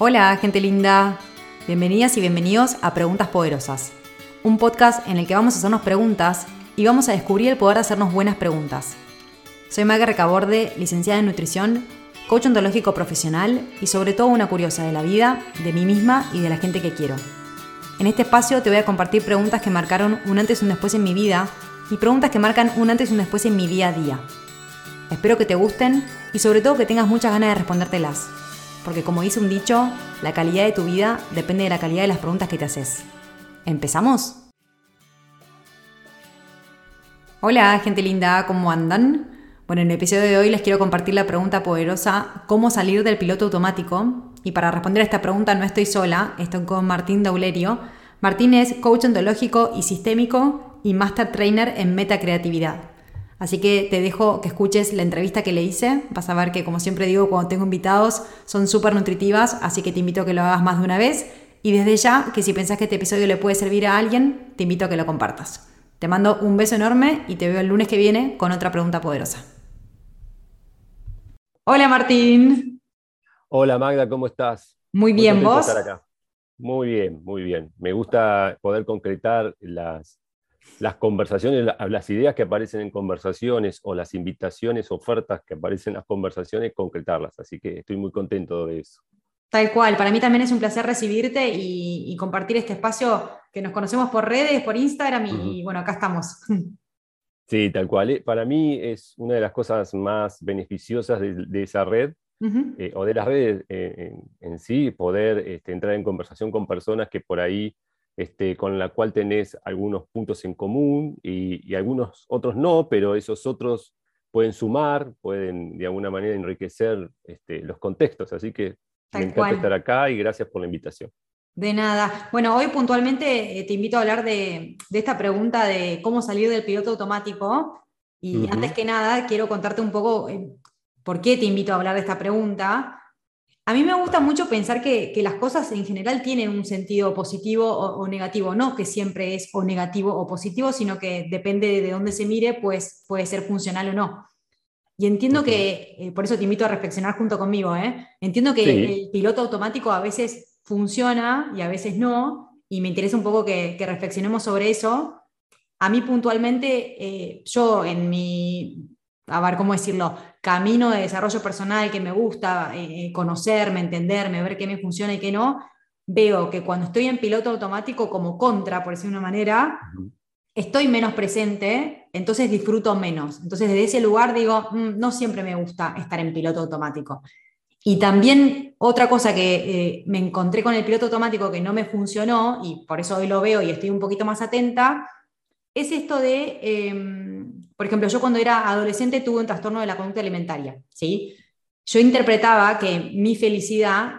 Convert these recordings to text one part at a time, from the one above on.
Hola, gente linda. Bienvenidas y bienvenidos a Preguntas Poderosas, un podcast en el que vamos a hacernos preguntas y vamos a descubrir el poder de hacernos buenas preguntas. Soy Maga Recaborde, licenciada en nutrición, coach ontológico profesional y sobre todo una curiosa de la vida, de mí misma y de la gente que quiero. En este espacio te voy a compartir preguntas que marcaron un antes y un después en mi vida y preguntas que marcan un antes y un después en mi día a día. Espero que te gusten y sobre todo que tengas muchas ganas de respondértelas porque como dice un dicho, la calidad de tu vida depende de la calidad de las preguntas que te haces. ¿Empezamos? Hola, gente linda, ¿cómo andan? Bueno, en el episodio de hoy les quiero compartir la pregunta poderosa, ¿cómo salir del piloto automático? Y para responder a esta pregunta no estoy sola, estoy con Martín Daulerio. Martín es coach ontológico y sistémico y master trainer en metacreatividad. Así que te dejo que escuches la entrevista que le hice. Vas a ver que, como siempre digo, cuando tengo invitados son súper nutritivas, así que te invito a que lo hagas más de una vez. Y desde ya, que si pensás que este episodio le puede servir a alguien, te invito a que lo compartas. Te mando un beso enorme y te veo el lunes que viene con otra pregunta poderosa. Hola Martín. Hola Magda, ¿cómo estás? Muy bien, ¿vos? Muy bien, muy bien. Me gusta poder concretar las, las conversaciones, las ideas que aparecen en conversaciones o las invitaciones, ofertas que aparecen en las conversaciones, concretarlas. Así que estoy muy contento de eso. Tal cual, para mí también es un placer recibirte y, compartir este espacio que nos conocemos por redes, por Instagram y, bueno, acá estamos. Sí, tal cual. Eh, para mí es una de las cosas más beneficiosas de, esa red eh, o de las redes eh, en, sí, poder este, entrar en conversación con personas que por ahí este, con la cual tenés algunos puntos en común y, algunos otros no, pero esos otros pueden sumar, pueden de alguna manera enriquecer este, los contextos. Así que me encanta estar acá y gracias por la invitación. De nada. Bueno, hoy puntualmente eh, te invito a hablar de, esta pregunta de cómo salir del piloto automático. Y antes que nada, quiero contarte un poco eh, por qué te invito a hablar de esta pregunta. A mí me gusta mucho pensar que, las cosas en general tienen un sentido positivo o, negativo, no que siempre es o negativo o positivo, sino que depende de dónde se mire, pues puede ser funcional o no. Y entiendo que, eh, por eso te invito a reflexionar junto conmigo, ¿eh? entiendo que el piloto automático a veces funciona y a veces no, y me interesa un poco que, reflexionemos sobre eso. A mí puntualmente, eh, yo en mi a ver, ¿cómo decirlo? Camino de desarrollo personal que me gusta eh, eh, conocerme, entenderme, ver qué me funciona y qué no, veo que cuando estoy en piloto automático como contra, por decir una manera, estoy menos presente, entonces disfruto menos. Entonces desde ese lugar digo, mm, no siempre me gusta estar en piloto automático. Y también otra cosa que eh, me encontré con el piloto automático que no me funcionó, y por eso hoy lo veo y estoy un poquito más atenta, es esto de em, por ejemplo, yo cuando era adolescente tuve un trastorno de la conducta alimentaria, ¿sí? Yo interpretaba que mi felicidad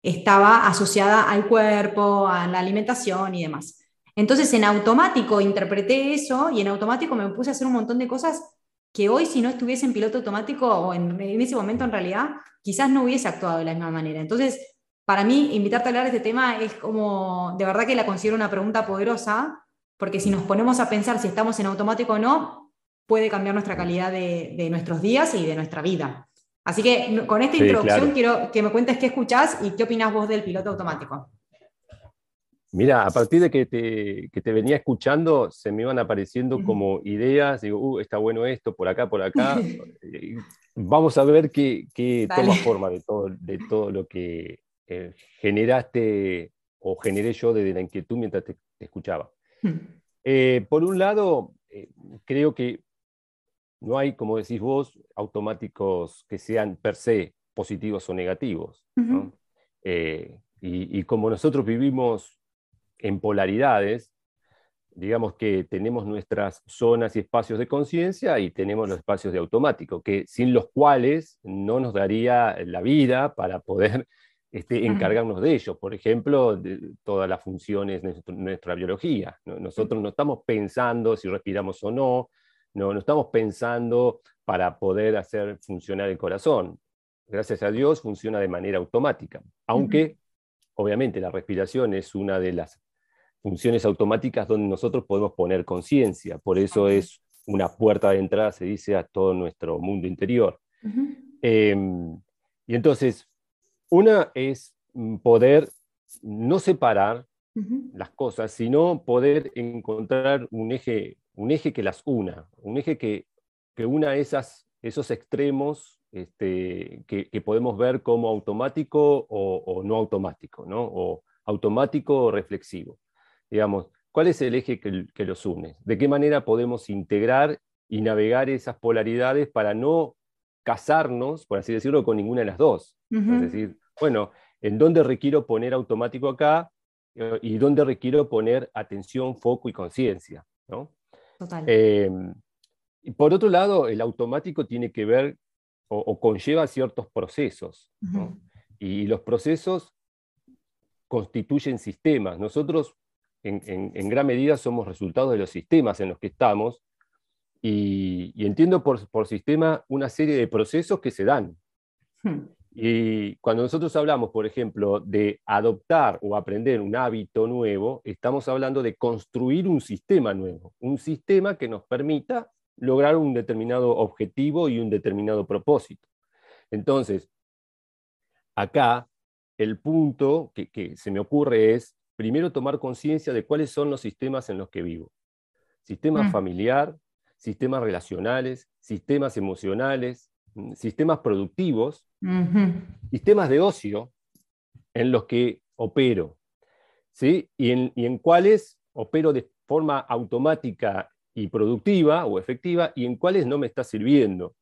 estaba asociada al cuerpo, a la alimentación y demás. Entonces, en automático interpreté eso y en automático me puse a hacer un montón de cosas que hoy, si no estuviese en piloto automático o en, en ese momento en realidad, quizás no hubiese actuado de la misma manera. Entonces, para mí, invitarte a hablar de este tema es como, de verdad que la considero una pregunta poderosa, porque si nos ponemos a pensar si estamos en automático o no, puede cambiar nuestra calidad de, nuestros días y de nuestra vida. Así que con esta introducción quiero que me cuentes qué escuchás y qué opinas vos del piloto automático. Mira, a partir de que te, venía escuchando, se me iban apareciendo como ideas, digo, uh, está bueno esto, por acá, por acá. Vamos a ver qué, toma forma de todo, de todo lo que eh, generaste o generé yo desde la inquietud mientras te, escuchaba. Eh, por un lado, eh, creo que no hay, como decís vos, automáticos que sean per se positivos o negativos. Eh, y, como nosotros vivimos en polaridades, digamos que tenemos nuestras zonas y espacios de conciencia y tenemos los espacios de automático, que sin los cuales no nos daría la vida para poder este, encargarnos de ellos. Por ejemplo, de todas las funciones de nuestra biología. Nosotros no estamos pensando si respiramos o no, no, no estamos pensando para poder hacer funcionar el corazón. Gracias a Dios funciona de manera automática, aunque obviamente la respiración es una de las funciones automáticas donde nosotros podemos poner conciencia, por eso es una puerta de entrada, se dice, a todo nuestro mundo interior. Em, y entonces, una es mm, poder no separar las cosas, sino poder encontrar un eje, un eje que las una, un eje que, que una esas, esos extremos este, que, podemos ver como automático o, no automático, ¿no? o automático o reflexivo. Digamos, ¿cuál es el eje que, los une? ¿De qué manera podemos integrar y navegar esas polaridades para no casarnos, por así decirlo, con ninguna de las dos? Es decir, bueno, ¿en dónde requiero poner automático acá eh, y dónde requiero poner atención, foco y conciencia? ¿no? Em, y por otro lado, el automático tiene que ver o, conlleva ciertos procesos. Y los procesos constituyen sistemas. Nosotros en, gran medida somos resultados de los sistemas en los que estamos y, entiendo por, por, sistema una serie de procesos que se dan. Hmm. Y cuando nosotros hablamos, por ejemplo, de adoptar o aprender un hábito nuevo, estamos hablando de construir un sistema nuevo, un sistema que nos permita lograr un determinado objetivo y un determinado propósito. Entonces, acá el punto que, se me ocurre es, primero, tomar conciencia de cuáles son los sistemas en los que vivo. Sistema mm. familiar, sistemas relacionales, sistemas emocionales, mm, sistemas productivos, sistemas de ocio en los que opero, ¿sí? y, en, cuáles opero de forma automática y productiva o efectiva y en cuáles no me está sirviendo.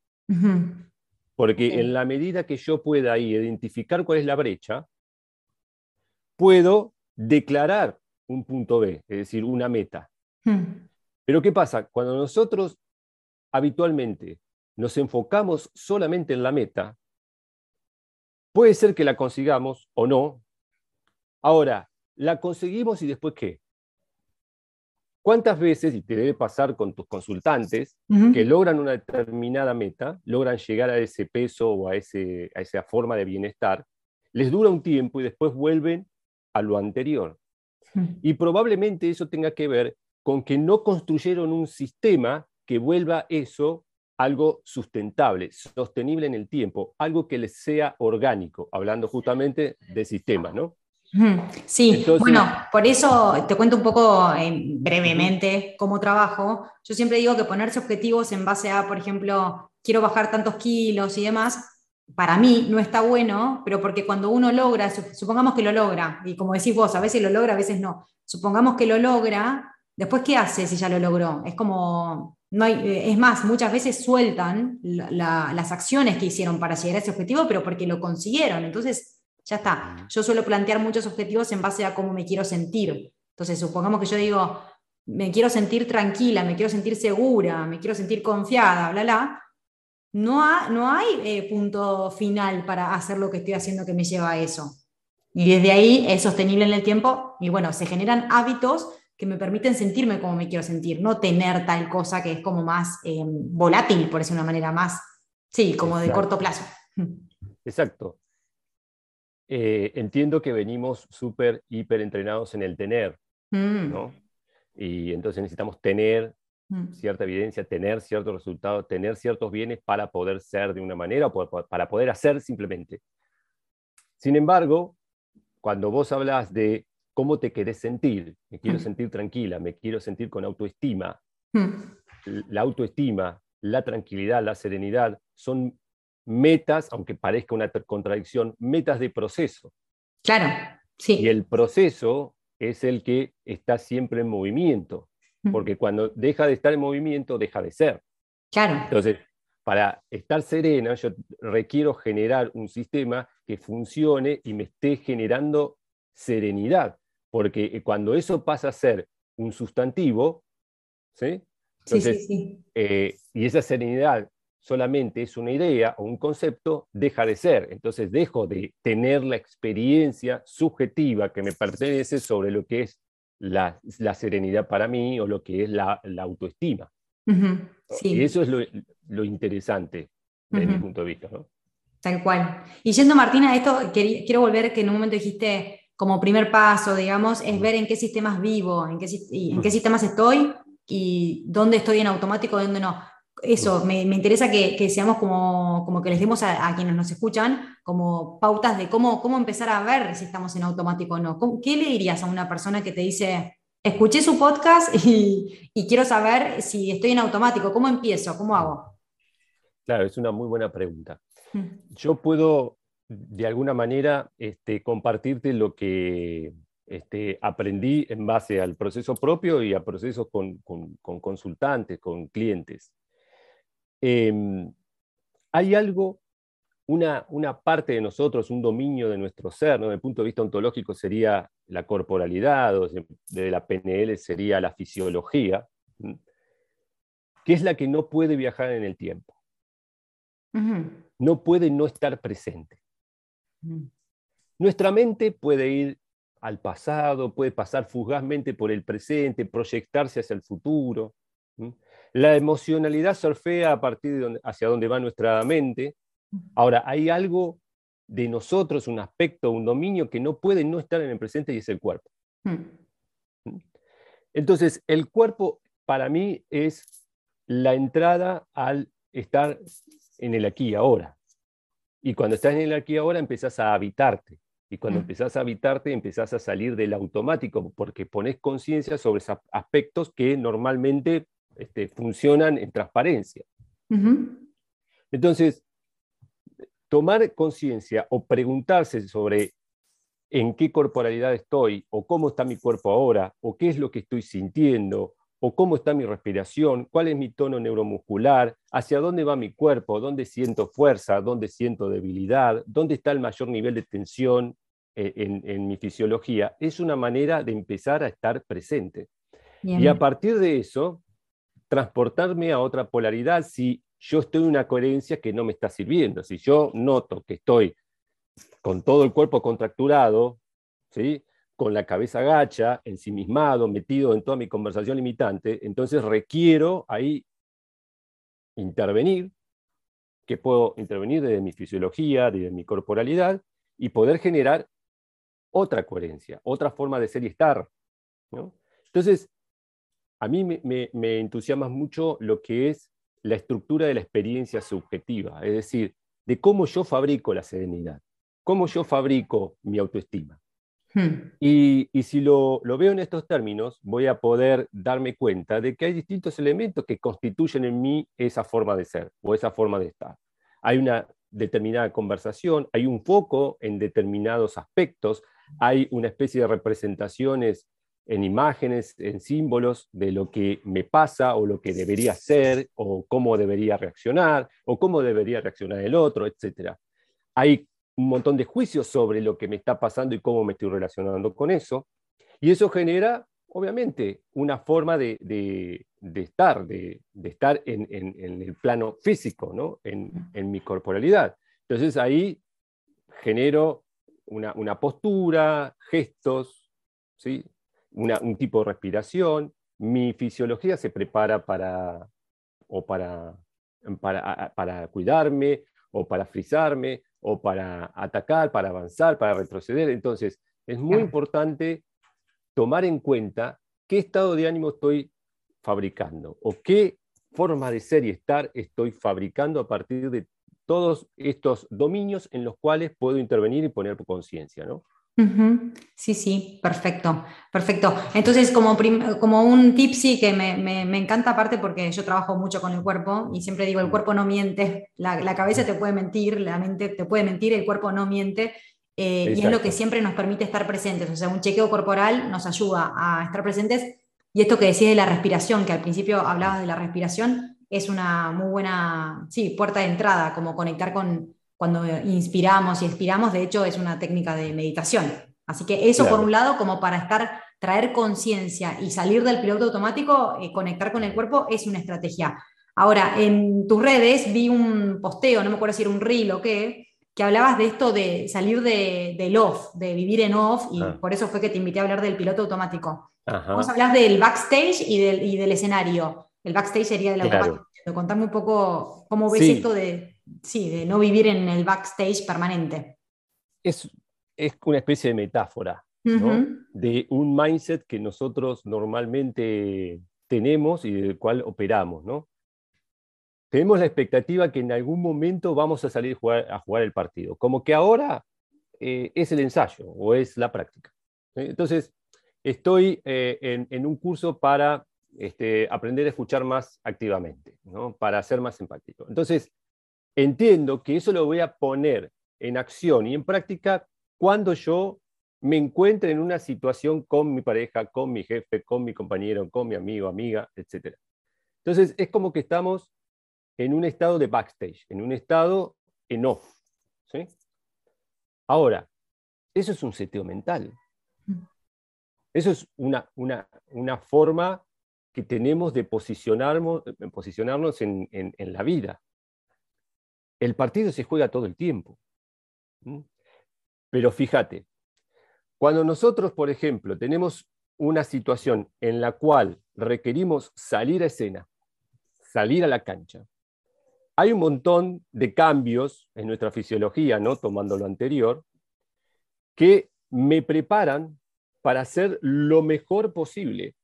Porque en la medida que yo pueda ahí identificar cuál es la brecha, puedo declarar un punto B, es decir, una meta. Pero ¿qué pasa? Cuando nosotros habitualmente nos enfocamos solamente en la meta, Puede ser que la consigamos o no. Ahora, la conseguimos y después qué? ¿Cuántas veces, y te debe pasar con tus consultantes, que logran una determinada meta, logran llegar a ese peso o a, ese, a esa forma de bienestar, les dura un tiempo y después vuelven a lo anterior? Y probablemente eso tenga que ver con que no construyeron un sistema que vuelva eso algo sustentable, sostenible en el tiempo, algo que les sea orgánico, hablando justamente de sistema, ¿no? Sí, bueno, por eso te cuento un poco eh, brevemente cómo trabajo. Yo siempre digo que ponerse objetivos en base a, por ejemplo, quiero bajar tantos kilos y demás, para mí no está bueno, pero porque cuando uno logra, supongamos que lo logra, y como decís vos, a veces lo logra, a veces no, supongamos que lo logra, después ¿qué hace si ya lo logró? Es como no hay, eh, es más, muchas veces sueltan las acciones que hicieron para llegar a ese objetivo, pero porque lo consiguieron. Entonces, ya está. Yo suelo plantear muchos objetivos en base a cómo me quiero sentir. Entonces, supongamos que yo digo, me quiero sentir tranquila, me quiero sentir segura, me quiero sentir confiada, bla, bla. No, no hay eh, punto final para hacer lo que estoy haciendo que me lleva a eso. Y desde ahí es sostenible en el tiempo y bueno, se generan hábitos que me permiten sentirme como me quiero sentir, no tener tal cosa que es como más eh, volátil, por decir una manera más, sí, como de corto plazo. Exacto. Eh, entiendo que venimos súper, hiper entrenados en el tener, mm. ¿no? Y entonces necesitamos tener mm. cierta evidencia, tener ciertos resultados, tener ciertos bienes para poder ser de una manera o para poder hacer simplemente. Sin embargo, cuando vos hablas de cómo te querés sentir. Me quiero sentir tranquila, me quiero sentir con autoestima. La autoestima, la tranquilidad, la serenidad son metas, aunque parezca una contradicción, metas de proceso. Claro, sí. Y el proceso es el que está siempre en movimiento, porque cuando deja de estar en movimiento, deja de ser. Claro. Entonces, para estar serena, yo requiero generar un sistema que funcione y me esté generando serenidad porque eh, cuando eso pasa a ser un sustantivo, ¿sí? Entonces, eh, y esa serenidad solamente es una idea o un concepto, deja de ser. Entonces dejo de tener la experiencia subjetiva que me pertenece sobre lo que es la, serenidad para mí o lo que es la, autoestima. Y eso es lo, interesante desde mi punto de vista. Tal cual. Y yendo, Martina, a esto, quiero volver que en un momento dijiste como primer paso, digamos, es ver en qué sistemas vivo, en qué, en qué sistemas estoy y dónde estoy en automático, dónde no. eso, me, interesa que, seamos como, como, que les demos a, quienes nos escuchan como pautas de cómo, cómo empezar a ver si estamos en automático o no. ¿Qué le dirías a una persona que te dice, escuché su podcast y, quiero saber si estoy en automático, ¿cómo empiezo? ¿Cómo hago? Claro, es una muy buena pregunta. Mm. Yo puedo, de alguna manera, este, compartirte lo que este, aprendí en base al proceso propio y a procesos con, consultantes, con clientes. Em, hay algo, una, una, parte de nosotros, un dominio de nuestro ser, ¿no? desde el punto de vista ontológico sería la corporalidad, o de la PNL sería la fisiología, que es la que no puede viajar en el tiempo. No puede no estar presente. Nuestra mente puede ir al pasado, puede pasar fugazmente por el presente, proyectarse hacia el futuro. La emocionalidad surfea a partir de hacia donde va nuestra mente. Ahora, hay algo de nosotros, un aspecto, un dominio que no puede no estar en el presente y es el cuerpo. Entonces, el cuerpo para mí es la entrada al estar en el aquí y ahora. Y cuando estás en el aquí ahora, empezás a habitarte. Y cuando mm. empezás a habitarte, empezás a salir del automático, porque pones conciencia sobre esos aspectos que normalmente este, funcionan en transparencia. Entonces, tomar conciencia o preguntarse sobre en qué corporalidad estoy, o cómo está mi cuerpo ahora, o qué es lo que estoy sintiendo, o cómo está mi respiración, cuál es mi tono neuromuscular, hacia dónde va mi cuerpo, dónde siento fuerza, dónde siento debilidad, dónde está el mayor nivel de tensión eh, en, mi fisiología, es una manera de empezar a estar presente. Y a partir de eso, transportarme a otra polaridad si yo estoy en una coherencia que no me está sirviendo. Si yo noto que estoy con todo el cuerpo contracturado, ¿sí? Con la cabeza gacha, ensimismado, metido en toda mi conversación limitante, entonces requiero ahí intervenir, que puedo intervenir desde mi fisiología, desde mi corporalidad, y poder generar otra coherencia, otra forma de ser y estar. Entonces, a mí me, me, entusiasma mucho lo que es la estructura de la experiencia subjetiva, es decir, de cómo yo fabrico la serenidad, cómo yo fabrico mi autoestima. Hmm. Y, si lo, veo en estos términos, voy a poder darme cuenta de que hay distintos elementos que constituyen en mí esa forma de ser o esa forma de estar. Hay una determinada conversación, hay un foco en determinados aspectos, hay una especie de representaciones en imágenes, en símbolos de lo que me pasa o lo que debería ser o cómo debería reaccionar o cómo debería reaccionar el otro, etc. Hay un montón de juicios sobre lo que me está pasando y cómo me estoy relacionando con eso. Y eso genera, obviamente, una forma de, estar, de, estar en, el plano físico, ¿no? en, mi corporalidad. Entonces ahí genero una, postura, gestos, ¿sí? un tipo de respiración. Mi fisiología se prepara para, o para, para, para cuidarme o para frizarme o para atacar, para avanzar, para retroceder. Entonces, es muy importante tomar en cuenta qué estado de ánimo estoy fabricando o qué forma de ser y estar estoy fabricando a partir de todos estos dominios en los cuales puedo intervenir y poner conciencia, ¿no? Sí, sí, perfecto, perfecto. Entonces, como, como un tip sí que me, me, encanta aparte porque yo trabajo mucho con el cuerpo y siempre digo, el cuerpo no miente, la, la cabeza te puede mentir, la mente te puede mentir, el cuerpo no miente. Eh, y es lo que siempre nos permite estar presentes. O sea, un chequeo corporal nos ayuda a estar presentes. Y esto que decís de la respiración, que al principio hablabas de la respiración, es una muy buena sí, puerta de entrada, como conectar con, cuando inspiramos y expiramos, de hecho, es una técnica de meditación. Así que eso por un lado, como para estar, traer conciencia y salir del piloto automático, eh, conectar con el cuerpo, es una estrategia. Ahora, en tus redes vi un posteo, no me acuerdo si era un reel o qué, que hablabas de esto de salir de, del off, de vivir en off, y ah. por eso fue que te invité a hablar del piloto automático. Vamos a hablar del backstage y del, y del escenario. El backstage sería del automático. Contame un poco cómo ves esto de, sí, de no vivir en el backstage permanente. Es, es una especie de metáfora de un mindset que nosotros normalmente tenemos y del cual operamos. ¿no? tenemos la expectativa que en algún momento vamos a salir a jugar, el partido, como que ahora eh, es el ensayo o es la práctica. Entonces, estoy eh, en, un curso para este, aprender a escuchar más activamente, para ser más empático. Entonces, entiendo que eso lo voy a poner en acción y en práctica cuando yo me encuentre en una situación con mi pareja, con mi jefe, con mi compañero, con mi amigo, amiga, etc. Entonces, es como que estamos en un estado de backstage, en un estado en off. ¿sí? Ahora, eso es un seteo mental. Mm. Eso es una, una, forma que tenemos de posicionarnos, posicionarnos en, la vida. El partido se juega todo el tiempo. Pero fíjate, cuando nosotros, por ejemplo, tenemos una situación en la cual requerimos salir a escena, salir a la cancha, hay un montón de cambios en nuestra fisiología, ¿no? tomando lo anterior, que me preparan para hacer lo mejor posible,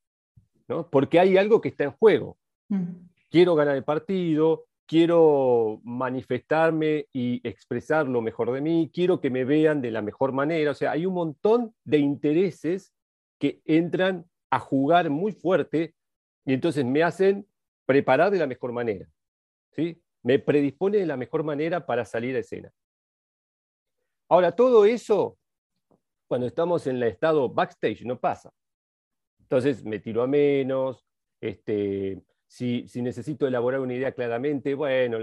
¿no? porque hay algo que está en juego. Mm. Quiero ganar el partido, quiero manifestarme y expresar lo mejor de mí, quiero que me vean de la mejor manera. O sea, hay un montón de intereses que entran a jugar muy fuerte y entonces me hacen preparar de la mejor manera. ¿sí? me predispone de la mejor manera para salir a escena. Ahora, todo eso, cuando estamos en el estado backstage, no pasa. Entonces, me tiro a menos, este, si, necesito elaborar una idea claramente, bueno,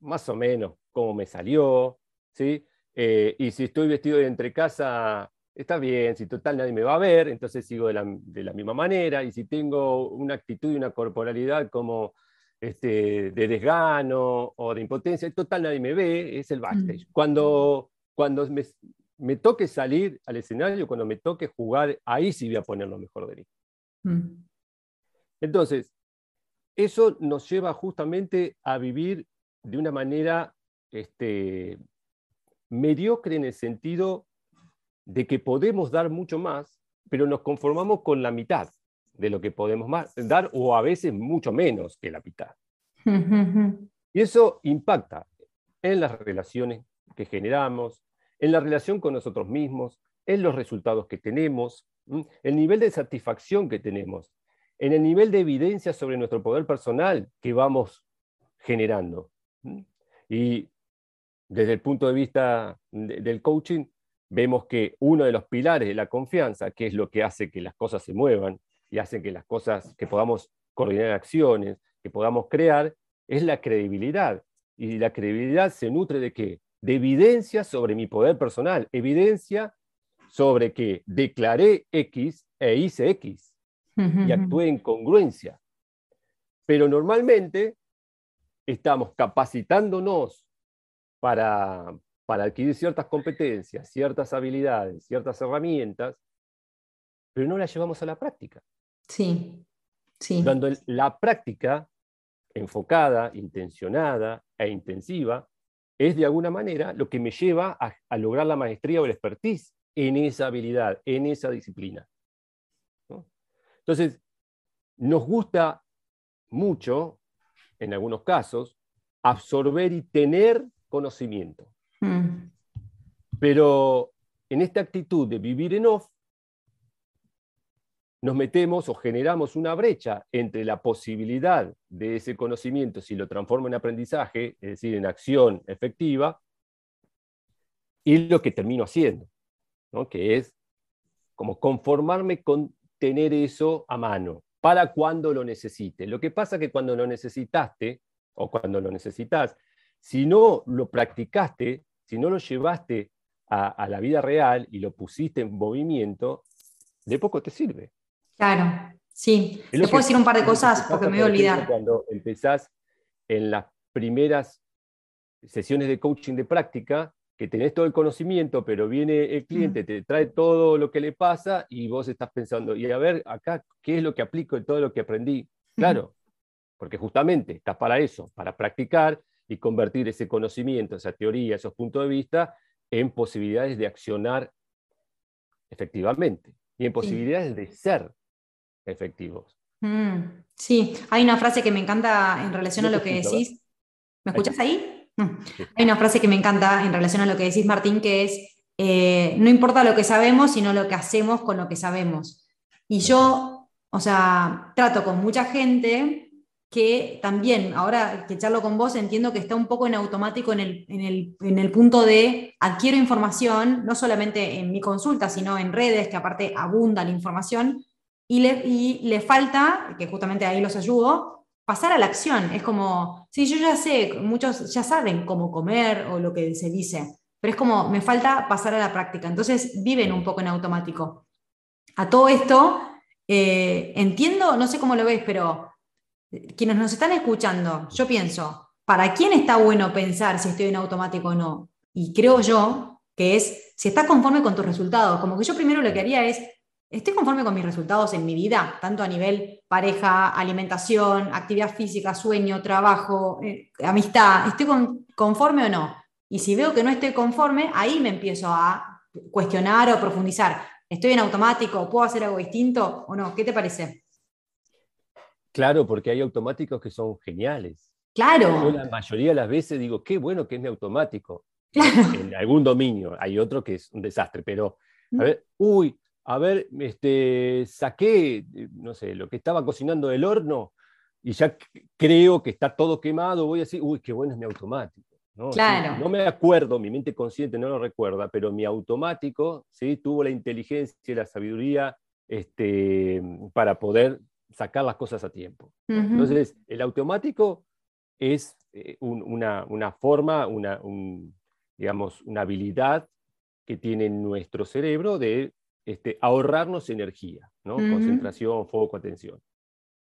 más o menos cómo me salió, ¿sí? Eh, y si estoy vestido de entre casa, está bien, si total nadie me va a ver, entonces sigo de la, de la misma manera, y si tengo una actitud y una corporalidad como este, de desgano o de impotencia, total nadie me ve, es el backstage. Mm. Cuando, cuando me, toque salir al escenario, cuando me toque jugar, ahí sí voy a poner lo mejor de mí. Mm. Entonces, eso nos lleva justamente a vivir de una manera este, mediocre en el sentido de que podemos dar mucho más, pero nos conformamos con la mitad de lo que podemos más, dar o a veces mucho menos que la mitad. Y eso impacta en las relaciones que generamos, en la relación con nosotros mismos, en los resultados que tenemos, el nivel de satisfacción que tenemos, en el nivel de evidencia sobre nuestro poder personal que vamos generando. Y desde el punto de vista del coaching, vemos que uno de los pilares de la confianza, que es lo que hace que las cosas se muevan, y hace que las cosas, que podamos coordinar acciones, que podamos crear, es la credibilidad. Y la credibilidad se nutre de qué? De evidencia sobre mi poder personal, evidencia sobre que declaré X e hice X y actué en congruencia. Pero normalmente estamos capacitándonos para, para adquirir ciertas competencias, ciertas habilidades, ciertas herramientas, pero no las llevamos a la práctica. Sí, sí. Cuando la práctica enfocada, intencionada e intensiva es de alguna manera lo que me lleva a, lograr la maestría o el expertise en esa habilidad, en esa disciplina. Entonces, nos gusta mucho, en algunos casos, absorber y tener conocimiento. Mm. Pero en esta actitud de vivir en off, nos metemos o generamos una brecha entre la posibilidad de ese conocimiento, si lo transformo en aprendizaje, es decir, en acción efectiva, y lo que termino haciendo, que es como conformarme con tener eso a mano para cuando lo necesite. Lo que pasa es que cuando lo necesitaste o cuando lo necesitas, si no lo practicaste, si no lo llevaste a, a la vida real y lo pusiste en movimiento, de poco te sirve. Claro, sí. Te puedo decir un par de cosas porque me voy a olvidar. Cuando empezás en las primeras sesiones de coaching de práctica, que tenés todo el conocimiento, pero viene el cliente, te trae todo lo que le pasa y vos estás pensando, y a ver, acá, ¿qué es lo que aplico de todo lo que aprendí? Claro, porque justamente estás para eso, para practicar y convertir ese conocimiento, esa teoría, esos puntos de vista en posibilidades de accionar efectivamente y en posibilidades de ser efectivos. Mm, sí, hay una frase que me encanta en relación a lo que decís, ¿Me escuchas ahí? Mm. Hay una frase que me encanta en relación a lo que decís, Martín, que es, eh, no importa lo que sabemos, sino lo que hacemos con lo que sabemos. Y yo, o sea, trato con mucha gente que también, ahora que charlo con vos, entiendo que está un poco en automático en el, punto de adquiero información, no solamente en mi consulta, sino en redes, que aparte abunda la información, y le, y le falta, que justamente ahí los ayudo, pasar a la acción. Es como, sí, yo ya sé, muchos ya saben cómo comer o lo que se dice, pero es como, me falta pasar a la práctica. Entonces viven un poco en automático. A todo esto, eh, entiendo, no sé cómo lo ves, pero quienes nos están escuchando, yo pienso, ¿para quién está bueno pensar si estoy en automático o no? Y creo yo que es si estás conforme con tus resultados. Como que yo primero lo que haría es, ¿estoy conforme con mis resultados en mi vida? Tanto a nivel pareja, alimentación, actividad física, sueño, trabajo, eh, amistad. ¿Estoy conforme o no? Y si veo que no estoy conforme, ahí me empiezo a cuestionar o profundizar. ¿Estoy en automático? ¿Puedo hacer algo distinto o no? ¿Qué te parece? Claro, porque hay automáticos que son geniales. Claro. Yo la mayoría de las veces digo, qué bueno que es mi automático. En algún dominio. Hay otro que es un desastre, pero, a mm. ver, uy, a ver, este, saqué, no sé, lo que estaba cocinando del horno y ya creo que está todo quemado, voy a decir, uy, qué bueno es mi automático. ¿no? Claro. no me acuerdo, mi mente consciente no lo recuerda, pero mi automático ¿sí? tuvo la inteligencia y la sabiduría este, para poder sacar las cosas a tiempo. Entonces, el automático es eh, una, forma, una, digamos, una habilidad que tiene nuestro cerebro de este, ahorrarnos energía, ¿no? concentración, foco, atención.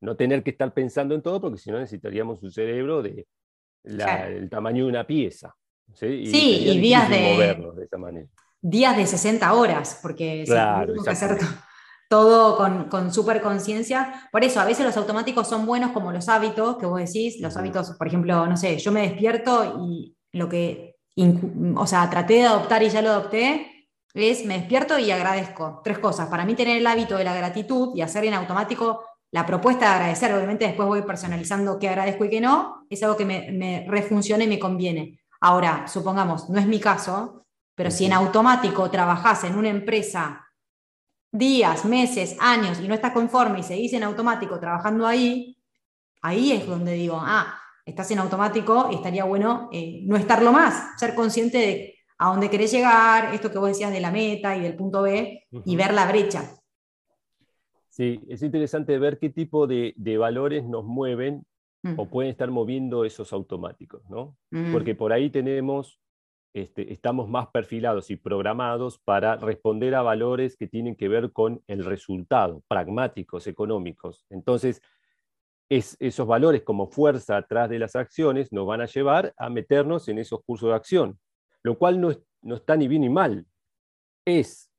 No tener que estar pensando en todo, porque si no necesitaríamos un cerebro de el tamaño de una pieza. Sí, y, días de, de esa manera. Días de 60 horas, porque claro, que hacer todo con, con súper conciencia. Por eso, a veces los automáticos son buenos como los hábitos, que vos decís, los hábitos, por ejemplo, no sé, yo me despierto y lo que, o sea, traté de adoptar y ya lo adopté, es me despierto y agradezco. Tres cosas. Para mí tener el hábito de la gratitud y hacer en automático la propuesta de agradecer, obviamente después voy personalizando qué agradezco y qué no, es algo que me, me refunciona y me conviene. Ahora, supongamos, no es mi caso, pero si en automático trabajas en una empresa días, meses, años y no estás conforme y seguís en automático trabajando ahí, ahí es donde digo, ah, estás en automático y estaría bueno eh, no estarlo más, ser consciente de a dónde querés llegar, esto que vos decías de la meta y del punto B, y ver la brecha. Sí, es interesante ver qué tipo de, valores nos mueven mm. o pueden estar moviendo esos automáticos, ¿no? Mm. Porque por ahí tenemos este, estamos más perfilados y programados para responder a valores que tienen que ver con el resultado, pragmáticos, económicos. Entonces, esos valores como fuerza atrás de las acciones nos van a llevar a meternos en esos cursos de acción, lo cual no, está ni bien ni mal, es.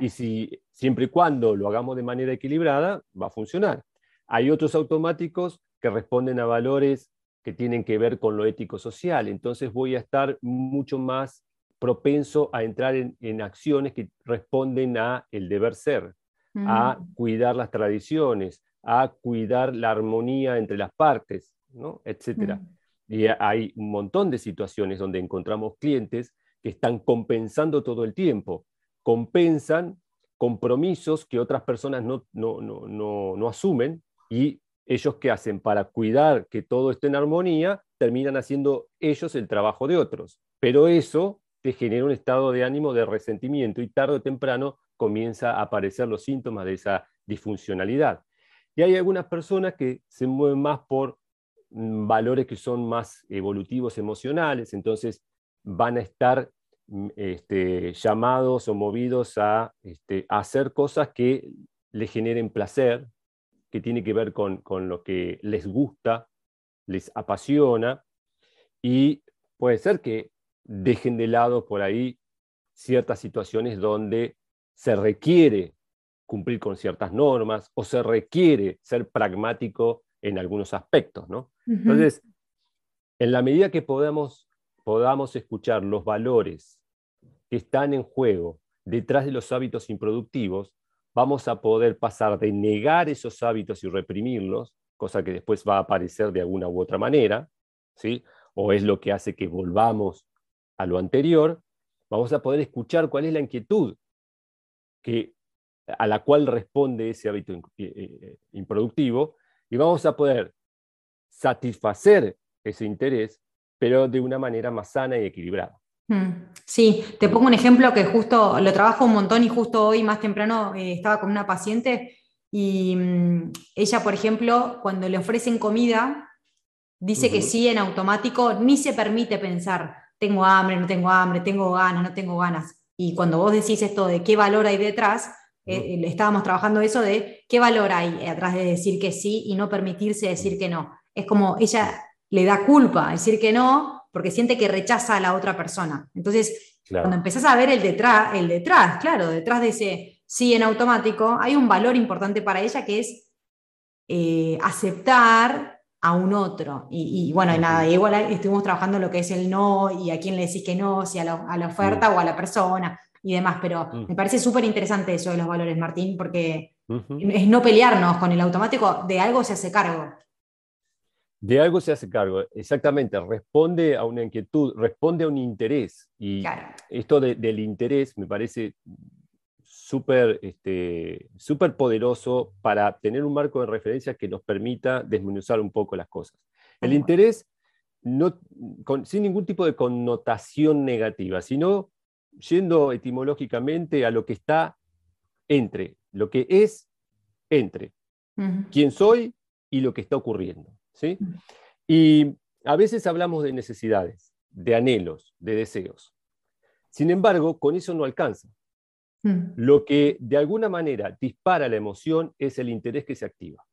Y si, siempre y cuando lo hagamos de manera equilibrada, va a funcionar. Hay otros automáticos que responden a valores que tienen que ver con lo ético-social. Entonces voy a estar mucho más propenso a entrar en, acciones que responden a el deber ser, a cuidar las tradiciones, a cuidar la armonía entre las partes, ¿no? etc. Mm. Y hay un montón de situaciones donde encontramos clientes que están compensando todo el tiempo, compensan compromisos que otras personas no, no, no, no asumen y ellos qué hacen para cuidar que todo esté en armonía, terminan haciendo ellos el trabajo de otros. Pero eso te genera un estado de ánimo de resentimiento y tarde o temprano comienza a aparecer los síntomas de esa disfuncionalidad. Y hay algunas personas que se mueven más por valores que son más evolutivos emocionales, entonces van a estar mm, este, llamados o movidos a, este, a hacer cosas que les generen placer, que tiene que ver con, lo que les gusta, les apasiona, y puede ser que dejen de lado por ahí ciertas situaciones donde se requiere cumplir con ciertas normas o se requiere ser pragmático en algunos aspectos. ¿no? Entonces, en la medida que podamos, podamos escuchar los valores que están en juego detrás de los hábitos improductivos, vamos a poder pasar de negar esos hábitos y reprimirlos, cosa que después va a aparecer de alguna u otra manera, ¿sí? o es lo que hace que volvamos a lo anterior, vamos a poder escuchar cuál es la inquietud que, a la cual responde ese hábito eh, eh, improductivo y vamos a poder satisfacer ese interés, pero de una manera más sana y equilibrada. Hmm. Sí, te pongo un ejemplo que justo lo trabajo un montón y justo hoy más temprano eh, estaba con una paciente y mm, ella, por ejemplo, cuando le ofrecen comida, dice que sí en automático, ni se permite pensar, tengo hambre, no tengo hambre, tengo ganas, no tengo ganas. Y cuando vos decís esto de qué valor hay detrás, eh, eh, estábamos trabajando eso de qué valor hay atrás de decir que sí y no permitirse decir que no. Es como ella le da culpa decir que no porque siente que rechaza a la otra persona. Entonces, cuando empezás a ver el detrás, el detrás, claro, detrás de ese sí en automático, hay un valor importante para ella que es eh, aceptar a un otro. Y, bueno, nada, igual estuvimos trabajando lo que es el no y a quién le decís que no, si a la, oferta o a la persona y demás, pero me parece súper interesante eso de los valores, Martín, porque es no pelearnos con el automático, de algo se hace cargo. De algo se hace cargo, exactamente, responde a una inquietud, responde a un interés. Y esto del interés me parece súper este, super poderoso para tener un marco de referencia que nos permita desmenuzar un poco las cosas. El interés, no, sin ningún tipo de connotación negativa, sino yendo etimológicamente a lo que está entre, lo que es entre, quién soy y lo que está ocurriendo. ¿Sí? Y a veces hablamos de necesidades, de anhelos, de deseos. Sin embargo, con eso no alcanza. Mm. Lo que de alguna manera dispara la emoción es el interés que se activa.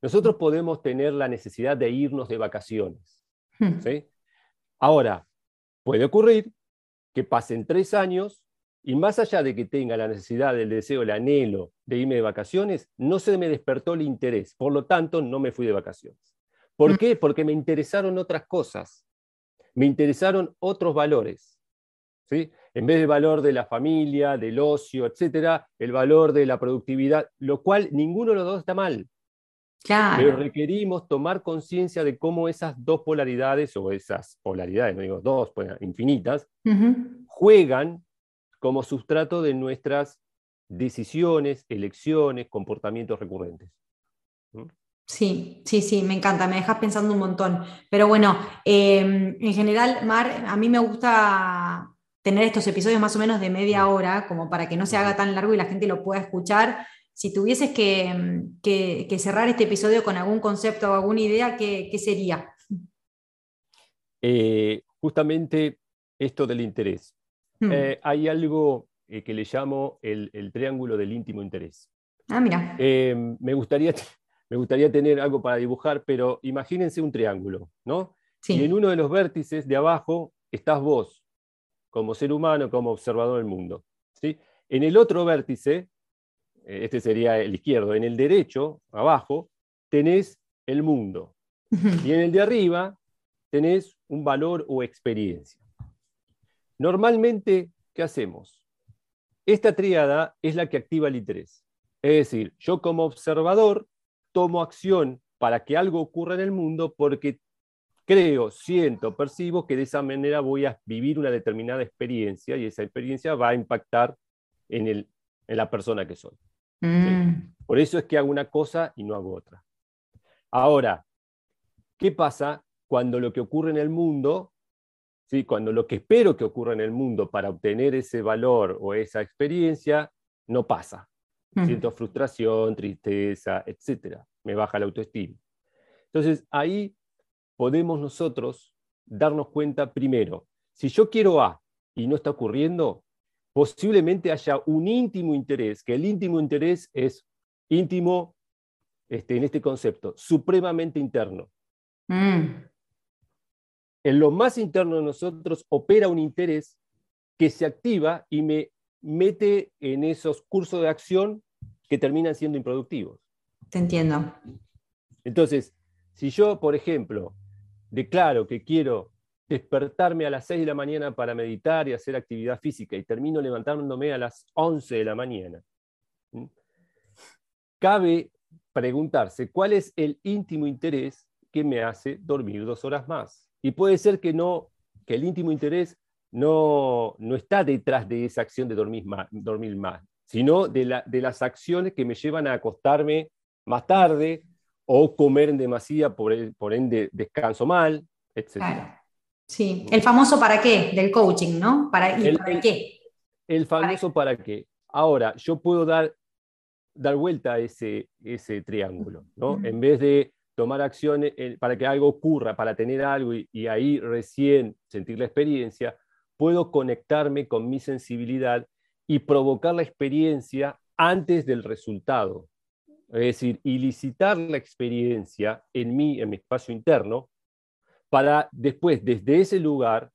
Nosotros podemos tener la necesidad de irnos de vacaciones. Mm. ¿sí? Ahora, puede ocurrir que pasen tres años y más allá de que tenga la necesidad, el deseo, el anhelo de irme de vacaciones, no se me despertó el interés. Por lo tanto, no me fui de vacaciones. ¿Por mm. qué? Porque me interesaron otras cosas. Me interesaron otros valores. ¿sí? En vez del valor de la familia, del ocio, etcétera, el valor de la productividad, lo cual ninguno de los dos está mal. Claro. Pero requerimos tomar conciencia de cómo esas dos polaridades, o esas polaridades, no digo dos, pues, infinitas, juegan como sustrato de nuestras decisiones, elecciones, comportamientos recurrentes. ¿Mm? Sí, sí, sí, me encanta, me dejas pensando un montón. Pero bueno, em, en general, Mar, a mí me gusta tener estos episodios más o menos de media hora, como para que no se haga tan largo y la gente lo pueda escuchar. Si tuvieses que, em, cerrar este episodio con algún concepto o alguna idea, ¿qué, sería? Eh, justamente esto del interés. Hmm. Eh, hay algo eh, que le llamo el, triángulo del íntimo interés. Ah, mira. Em, me, gustaría, me gustaría tener algo para dibujar, pero imagínense un triángulo, ¿no? Y en uno de los vértices de abajo estás vos, como ser humano, como observador del mundo. ¿sí? En el otro vértice, eh, este sería el izquierdo, en el derecho, abajo, tenés el mundo. Y en el de arriba tenés un valor o experiencia. Normalmente, ¿qué hacemos? Esta tríada es la que activa el interés. Es decir, yo como observador tomo acción para que algo ocurra en el mundo porque creo, siento, percibo que de esa manera voy a vivir una determinada experiencia y esa experiencia va a impactar en, la persona que soy. Mm. Por eso es que hago una cosa y no hago otra. Ahora, ¿qué pasa cuando lo que ocurre en el mundo ¿sí? cuando lo que espero que ocurra en el mundo para obtener ese valor o esa experiencia no pasa. Siento frustración, tristeza, etc. Me baja la autoestima. Entonces ahí podemos nosotros darnos cuenta primero, si yo quiero A y no está ocurriendo, posiblemente haya un íntimo interés, que el íntimo interés es íntimo este, en este concepto, supremamente interno. Mm en lo más interno de nosotros opera un interés que se activa y me mete en esos cursos de acción que terminan siendo improductivos. Te entiendo. Entonces, si yo, por ejemplo, declaro que quiero despertarme a las 6 de la mañana para meditar y hacer actividad física y termino levantándome a las 11 de la mañana, cabe preguntarse cuál es el íntimo interés que me hace dormir dos horas más. Y puede ser que, no, que el íntimo interés no, no está detrás de esa acción de dormir más, dormir más sino de, la, de las acciones que me llevan a acostarme más tarde o comer en demasía, por, por ende descanso mal, etc. Sí, el famoso para qué del coaching, ¿no? ¿Para, el, para qué? El famoso para qué. Ahora, yo puedo dar, dar vuelta a ese, ese triángulo, ¿no? En vez de tomar acciones para que algo ocurra, para tener algo y, ahí recién sentir la experiencia, puedo conectarme con mi sensibilidad y provocar la experiencia antes del resultado. Es decir, ilicitar la experiencia en mí, en mi espacio interno, para después, desde ese lugar,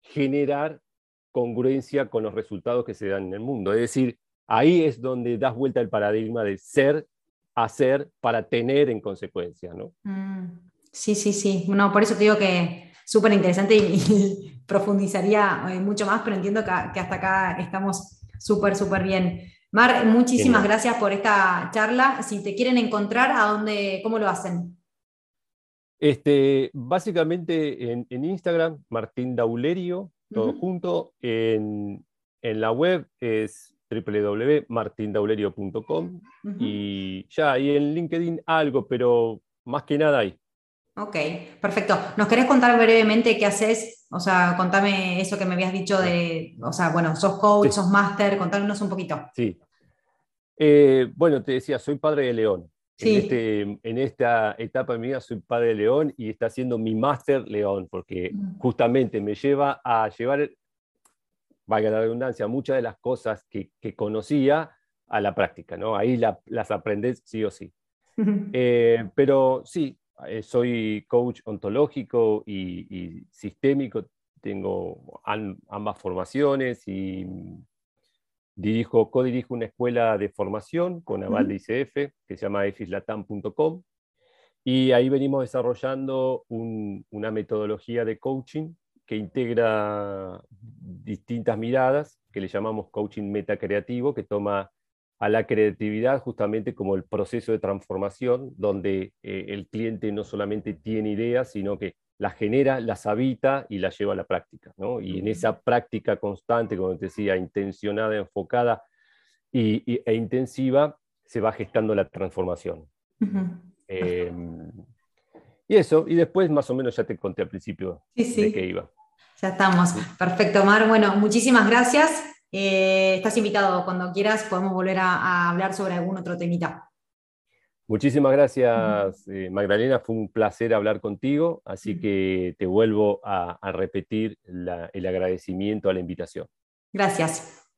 generar congruencia con los resultados que se dan en el mundo. Es decir, ahí es donde das vuelta el paradigma de ser hacer para tener en consecuencia, ¿no? Mm, sí, sí, sí. No, por eso te digo que súper interesante y, profundizaría eh, mucho más, pero entiendo que, hasta acá estamos súper, súper bien. Mar, muchísimas gracias por esta charla. Si te quieren encontrar, ¿a dónde, cómo lo hacen? Este, básicamente en, Instagram, Martín Daulerio, todo junto. En, en la web es www.martindaulerio.com y ya, ahí en LinkedIn algo, pero más que nada ahí. Ok, perfecto. ¿Nos querés contar brevemente qué haces? O sea, contame eso que me habías dicho de, o sea, bueno, sos coach, sos máster, contanos un poquito. Sí. Eh, bueno, te decía, soy padre de León. En, este, en, esta etapa de mi vida soy padre de León y está haciendo mi máster León, porque mm. justamente me lleva a llevar valga la redundancia, muchas de las cosas que, conocía a la práctica, ¿no? Ahí las aprendes sí o sí. Eh, pero sí, eh, soy coach ontológico y, sistémico, tengo ambas formaciones y dirijo, co-dirijo una escuela de formación con aval de ICF que se llama efislatam.com y ahí venimos desarrollando una metodología de coaching que integra distintas miradas, que le llamamos coaching metacreativo, que toma a la creatividad justamente como el proceso de transformación, donde eh, el cliente no solamente tiene ideas, sino que las genera, las habita y las lleva a la práctica. Y en esa práctica constante, como te decía, intencionada, enfocada y, e intensiva, se va gestando la transformación. Em, y eso, y después más o menos ya te conté al principio de qué iba. Ya estamos. Perfecto, Mar. Bueno, muchísimas gracias. Eh, estás invitado cuando quieras, podemos volver a, hablar sobre algún otro temita. Muchísimas gracias, eh, Magdalena. Fue un placer hablar contigo, así que te vuelvo a, repetir el agradecimiento a la invitación. Gracias.